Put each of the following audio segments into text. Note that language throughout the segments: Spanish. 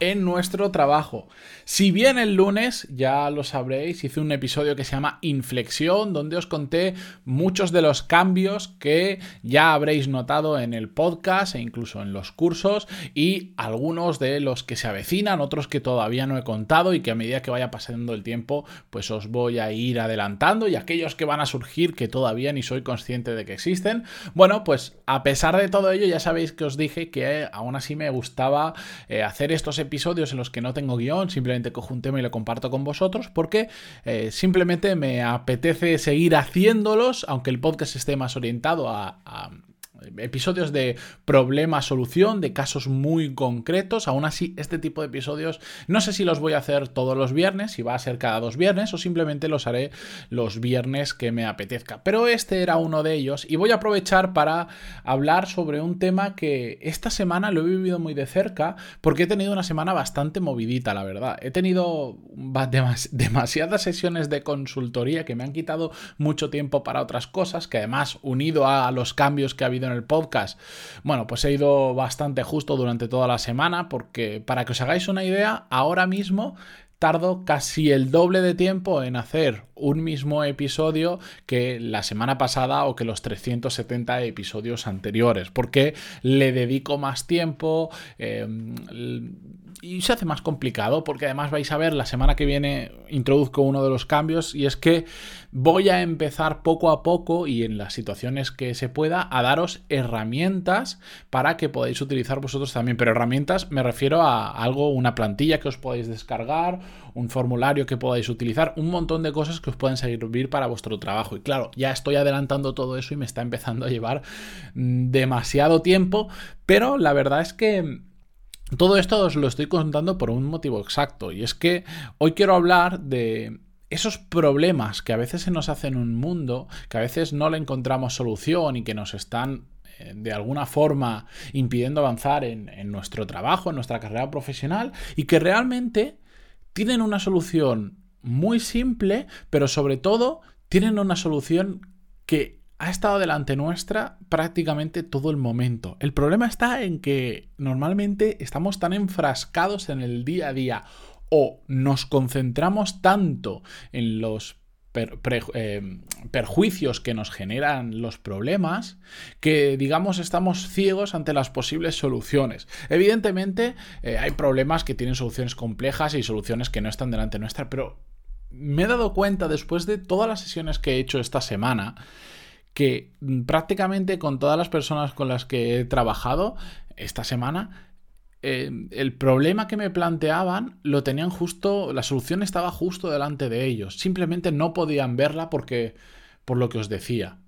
en nuestro trabajo. Si bien el lunes, ya lo sabréis, hice un episodio que se llama Inflexión, donde os conté muchos de los cambios que ya habréis notado en el podcast e incluso en los cursos y algunos de los que se avecinan, otros que todavía no he contado y que a medida que vaya pasando el tiempo, pues os voy a ir adelantando y aquellos que van a surgir que todavía ni soy consciente de que existen. Bueno, pues a pesar de todo ello, ya sabéis que os dije que aún así me gustaba eh, hacer estos episodios en los que no tengo guion, simplemente cojo un tema y lo comparto con vosotros, porque eh, simplemente me apetece seguir haciéndolos, aunque el podcast esté más orientado a episodios de problema-solución, de casos muy concretos. Aún así, este tipo de episodios no sé si los voy a hacer todos los viernes, si va a ser cada dos viernes o simplemente los haré los viernes que me apetezca. Pero este era uno de ellos y voy a aprovechar para hablar sobre un tema que esta semana lo he vivido muy de cerca porque he tenido una semana bastante movidita, la verdad. He tenido demasiadas sesiones de consultoría que me han quitado mucho tiempo para otras cosas, que además unido a los cambios que ha habido en el podcast. Bueno, pues he ido bastante justo durante toda la semana porque para que os hagáis una idea, ahora mismo tardo casi el doble de tiempo en hacer un mismo episodio que la semana pasada o que los 370 episodios anteriores, porque le dedico más tiempo eh, y se hace más complicado, porque además vais a ver, la semana que viene introduzco uno de los cambios y es que voy a empezar poco a poco y en las situaciones que se pueda a daros herramientas para que podáis utilizar vosotros también, pero herramientas me refiero a algo, una plantilla que os podáis descargar, un formulario que podáis utilizar, un montón de cosas que os pueden servir para vuestro trabajo. Y claro, ya estoy adelantando todo eso y me está empezando a llevar mm, demasiado tiempo, pero la verdad es que... Todo esto os lo estoy contando por un motivo exacto, y es que hoy quiero hablar de esos problemas que a veces se nos hacen en un mundo, que a veces no le encontramos solución y que nos están eh, de alguna forma impidiendo avanzar en, en, nuestro trabajo, en nuestra carrera profesional, y que realmente tienen una solución muy simple, pero sobre todo tienen una solución que ha estado delante nuestra prácticamente todo el momento. El problema está en que normalmente estamos tan enfrascados en el día a día o nos concentramos tanto en los eh, perjuicios que nos generan los problemas que digamos estamos ciegos ante las posibles soluciones. Evidentemente eh, hay problemas que tienen soluciones complejas y soluciones que no están delante nuestra, pero me he dado cuenta después de todas las sesiones que he hecho esta semana que prácticamente con todas las personas con las que he trabajado esta semana, eh, el problema que me planteaban lo tenían justo, la solución estaba justo delante de ellos. Simplemente no podían verla porque, por lo que os decía.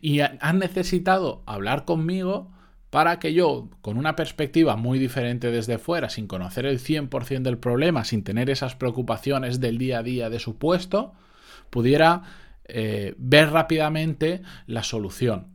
Y han necesitado hablar conmigo para que yo, con una perspectiva muy diferente desde fuera, sin conocer el 100% del problema, sin tener esas preocupaciones del día a día de su puesto, pudiera eh, ver rápidamente la solución.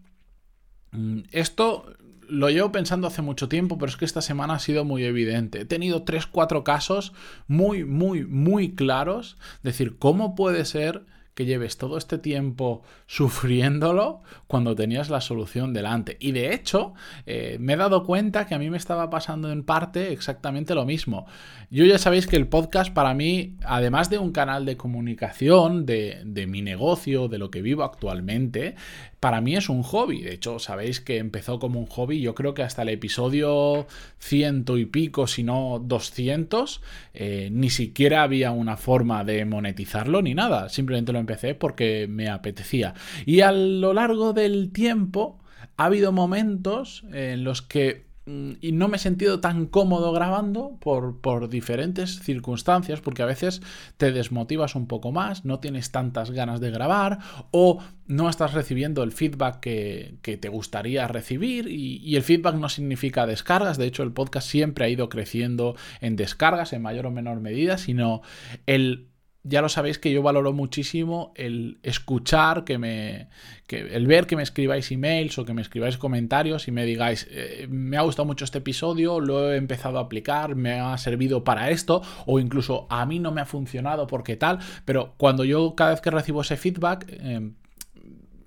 Mm, esto lo llevo pensando hace mucho tiempo, pero es que esta semana ha sido muy evidente. He tenido 3-4 casos muy, muy, muy claros. Es decir, ¿cómo puede ser lleves todo este tiempo sufriéndolo cuando tenías la solución delante. Y de hecho, eh, me he dado cuenta que a mí me estaba pasando en parte exactamente lo mismo. Yo ya sabéis que el podcast para mí, además de un canal de comunicación de, de mi negocio, de lo que vivo actualmente, para mí es un hobby. De hecho, sabéis que empezó como un hobby. Yo creo que hasta el episodio ciento y pico, si no 200, eh, ni siquiera había una forma de monetizarlo ni nada. Simplemente lo empecé porque me apetecía. Y a lo largo del tiempo ha habido momentos en los que Mm, no me he sentido tan cómodo grabando por, por, diferentes circunstancias, porque a veces te desmotivas un poco más, no tienes tantas ganas de grabar o no estás recibiendo el feedback que, te gustaría recibir y, el feedback no significa descargas, de hecho el podcast siempre ha ido creciendo en descargas en mayor o menor medida, sino el ya lo sabéis que yo valoro muchísimo el escuchar, que me, el ver que me escribáis emails o que me escribáis comentarios y me digáis, eh, me ha gustado mucho este episodio, lo he empezado a aplicar, me ha servido para esto, o incluso a mí no me ha funcionado porque tal, pero cuando yo cada vez que recibo ese feedback, em,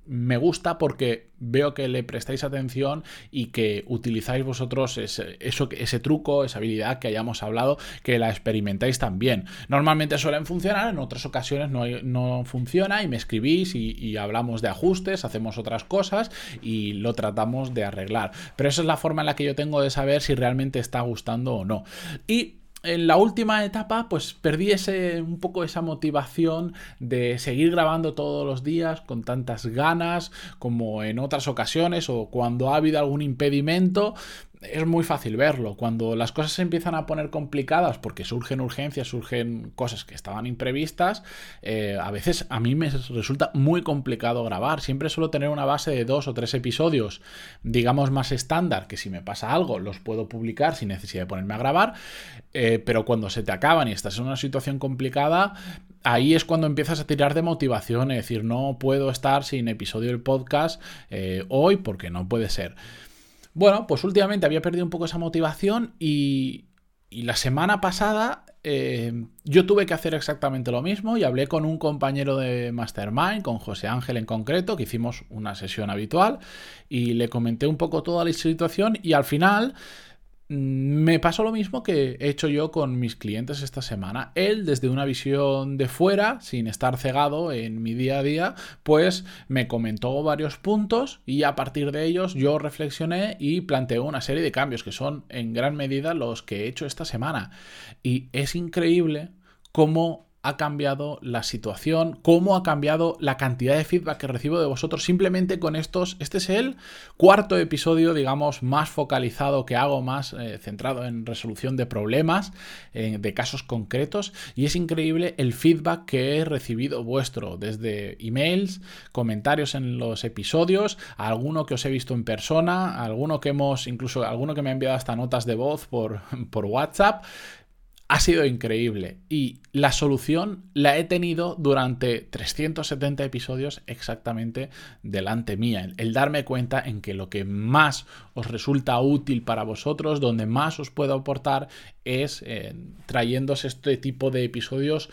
me gusta porque veo que le prestáis atención y que utilizáis vosotros ese, truco, esa habilidad que hayamos hablado, que la experimentáis también. Normalmente suelen funcionar, en otras ocasiones no, no funciona y me escribís y, y, hablamos de ajustes, hacemos otras cosas y lo tratamos de arreglar. Pero esa es la forma en la que yo tengo de saber si realmente está gustando o no. Y en la última etapa, pues perdí ese, un poco esa motivación de seguir grabando todos los días con tantas ganas como en otras ocasiones o cuando ha habido algún impedimento, es muy fácil verlo. Cuando las cosas se empiezan a poner complicadas porque surgen urgencias, surgen cosas que estaban imprevistas, eh, a veces a mí me resulta muy complicado grabar. Siempre suelo tener una base de dos o tres episodios, digamos más estándar, que si me pasa algo los puedo publicar sin necesidad de ponerme a grabar, eh, pero cuando se te acaban y estás en una situación complicada, ahí es cuando empiezas a tirar de motivación, es decir, no puedo estar sin episodio del podcast eh, hoy porque no puede ser. Bueno, pues últimamente había perdido un poco esa motivación y, la semana pasada eh, yo tuve que hacer exactamente lo mismo y hablé con un compañero de Mastermind, con José Ángel en concreto, que hicimos una sesión habitual y le comenté un poco toda la situación y al final me pasó lo mismo que he hecho yo con mis clientes esta semana. Él, desde una visión de fuera, sin estar cegado en mi día a día, pues me comentó varios puntos y a partir de ellos yo reflexioné y planteé una serie de cambios que son en gran medida los que he hecho esta semana. Y es increíble cómo ha cambiado la situación, cómo ha cambiado la cantidad de feedback que recibo de vosotros simplemente con estos. Este es el cuarto episodio, digamos, más focalizado que hago, más eh, centrado en resolución de problemas, eh, de casos concretos. Y es increíble el feedback que he recibido vuestro, desde emails, comentarios en los episodios, alguno que os he visto en persona, alguno que hemos, incluso alguno que me ha enviado hasta notas de voz por, por WhatsApp ha sido increíble y la solución la he tenido durante 370 episodios exactamente delante mía. El, darme cuenta en que lo que más os resulta útil para vosotros, donde más os puedo aportar, es eh, trayéndose este tipo de episodios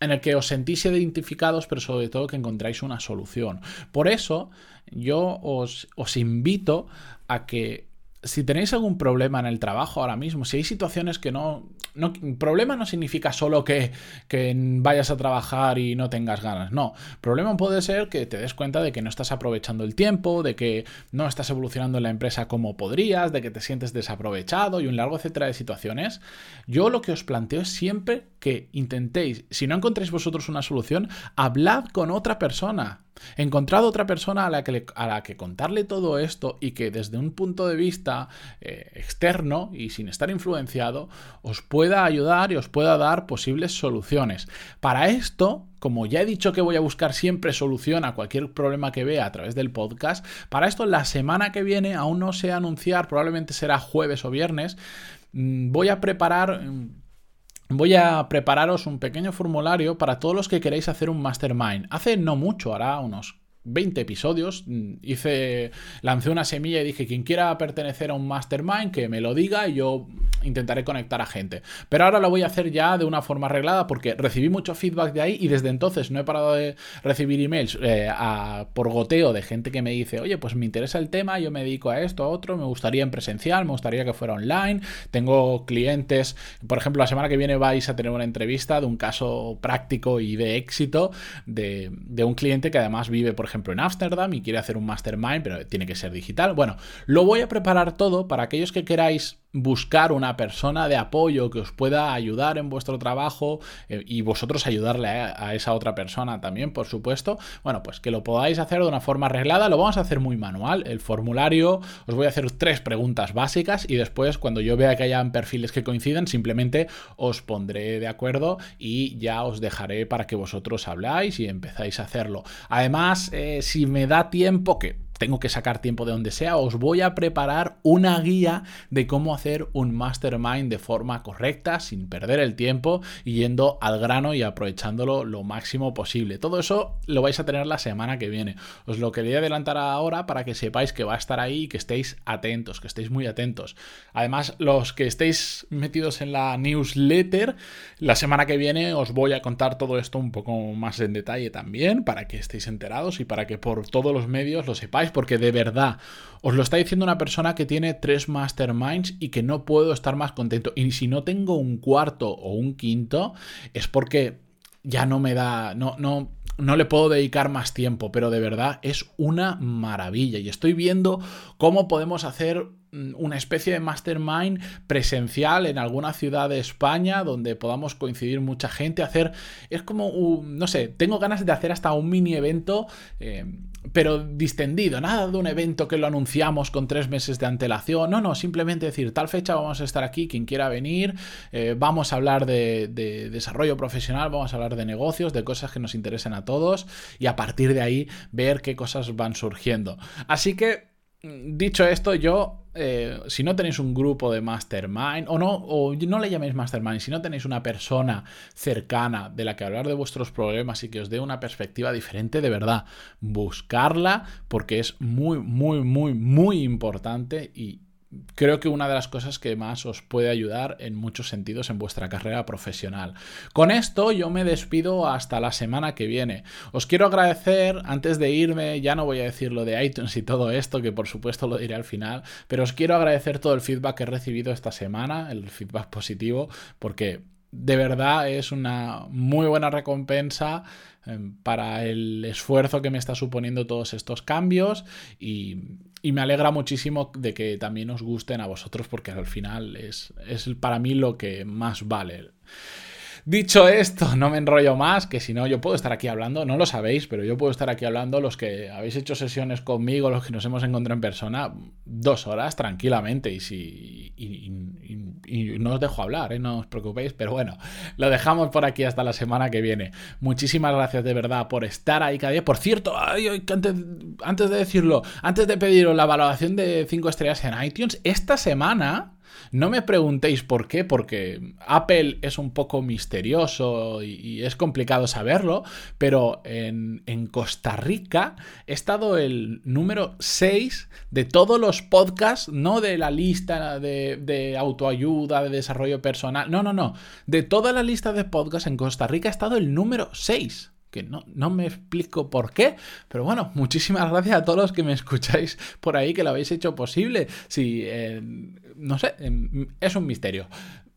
en el que os sentís identificados, pero sobre todo que encontráis una solución. Por eso yo os, os invito a que si tenéis algún problema en el trabajo ahora mismo, si hay situaciones que no... no problema no significa solo que, vayas a trabajar y no tengas ganas, no. Problema puede ser que te des cuenta de que no estás aprovechando el tiempo, de que no estás evolucionando en la empresa como podrías, de que te sientes desaprovechado y un largo etcétera de situaciones. Yo lo que os planteo es siempre que intentéis, si no encontréis vosotros una solución, hablad con otra persona Encontrad otra persona a la, que a la que contarle todo esto y que desde un punto de vista eh, externo y sin estar influenciado os pueda ayudar y os pueda dar posibles soluciones. Para esto, como ya he dicho que voy a buscar siempre solución a cualquier problema que vea a través del podcast, para esto la semana que viene, aún no sé anunciar, probablemente será jueves o viernes, mm, voy a preparar mm, voy a prepararos un pequeño formulario para todos los que queréis hacer un mastermind. Hace no mucho, hará unos 20 episodios, mm, hice, lancé una semilla y dije, quien quiera pertenecer a un mastermind, que me lo diga y yo intentaré conectar a gente. Pero ahora lo voy a hacer ya de una forma arreglada porque recibí mucho feedback de ahí y desde entonces no he parado de recibir emails eh, por goteo de gente que me dice, oye, pues me interesa el tema, yo me dedico a esto, a otro, me gustaría en presencial, me gustaría que fuera online, tengo clientes, por ejemplo, la semana que viene vais a tener una entrevista de un caso práctico y de éxito de, de un cliente que además vive, por ejemplo, en Ámsterdam y quiere hacer un mastermind, pero tiene que ser digital. Bueno, lo voy a preparar todo para aquellos que queráis buscar una persona de apoyo que os pueda ayudar en vuestro trabajo eh, y vosotros ayudarle a, esa otra persona también, por supuesto, bueno, pues que lo podáis hacer de una forma arreglada, lo vamos a hacer muy manual. El formulario, os voy a hacer tres preguntas básicas y después cuando yo vea que hayan perfiles que coincidan, simplemente os pondré de acuerdo y ya os dejaré para que vosotros habláis y empezáis a hacerlo. Además, eh, si me da tiempo, que tengo que sacar tiempo de donde sea, os voy a preparar una guía de cómo hacer un mastermind de forma correcta, sin perder el tiempo y yendo al grano y aprovechándolo lo máximo posible. Todo eso lo vais a tener la semana que viene. Os lo quería adelantar ahora para que sepáis que va a estar ahí y que estéis atentos, que estéis muy atentos. Además, los que estéis metidos en la newsletter, la semana que viene os voy a contar todo esto un poco más en detalle también, para que estéis enterados y para que por todos los medios lo sepáis porque de verdad os lo está diciendo una persona que tiene tres masterminds y que no puedo estar más contento. Y si no tengo un cuarto o un quinto, es porque ya no me da, no, no, no le puedo dedicar más tiempo, pero de verdad es una maravilla. Y estoy viendo cómo podemos hacer una especie de mastermind presencial en alguna ciudad de España donde podamos coincidir mucha gente, hacer, es como, no sé, tengo ganas de hacer hasta un mini evento, eh, pero distendido, nada de un evento que lo anunciamos con tres meses de antelación, no, no, simplemente decir, tal fecha vamos a estar aquí, quien quiera venir, eh, vamos a hablar de, de desarrollo profesional, vamos a hablar de negocios, de cosas que nos interesen a todos y a partir de ahí ver qué cosas van surgiendo. Así que Dicho esto, yo, eh, si no tenéis un grupo de mastermind, o no, o no le llaméis mastermind, si no tenéis una persona cercana de la que hablar de vuestros problemas y que os dé una perspectiva diferente, de verdad, buscarla porque es muy, muy, muy, muy importante y, creo que una de las cosas que más os puede ayudar en muchos sentidos en vuestra carrera profesional. Con esto yo me despido hasta la semana que viene. Os quiero agradecer, antes de irme, ya no voy a decir lo de iTunes y todo esto, que por supuesto lo diré al final, pero os quiero agradecer todo el feedback que he recibido esta semana, el feedback positivo, porque de verdad es una muy buena recompensa em, para el esfuerzo que me está suponiendo todos estos cambios y, me alegra muchísimo de que también os gusten a vosotros porque al final es, es para mí lo que más vale. Dicho esto, no me enrollo más, que si no, yo puedo estar aquí hablando, no lo sabéis, pero yo puedo estar aquí hablando, los que habéis hecho sesiones conmigo, los que nos hemos encontrado en persona, dos horas tranquilamente, y si. Y, no os dejo hablar, ¿eh? no os preocupéis, pero bueno, lo dejamos por aquí hasta la semana que viene. Muchísimas gracias de verdad por estar ahí cada día. Por cierto, antes, antes de decirlo, antes de pediros la valoración de 5 estrellas en iTunes, esta semana no me preguntéis por qué, porque Apple es un poco misterioso y, es complicado saberlo, pero en, Costa Rica he estado el número 6 de todos los podcasts, no de la lista de, de autoayuda, de desarrollo personal, no, no, no, de toda la lista de podcasts en Costa Rica he estado el número 6 que no, no, me explico por qué, pero bueno, muchísimas gracias a todos los que me escucháis por ahí, que lo habéis hecho posible. Si, eh, no sé, em, es un misterio.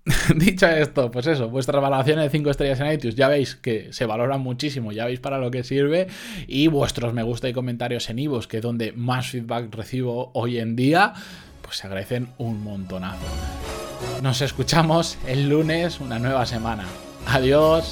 Dicho esto, pues eso, vuestras valoraciones de 5 estrellas en iTunes ya veis que se valoran muchísimo, ya veis para lo que sirve, y vuestros me gusta y comentarios en Ivos, que es donde más feedback recibo hoy en día, pues se agradecen un montonazo. Nos escuchamos el lunes, una nueva semana. Adiós.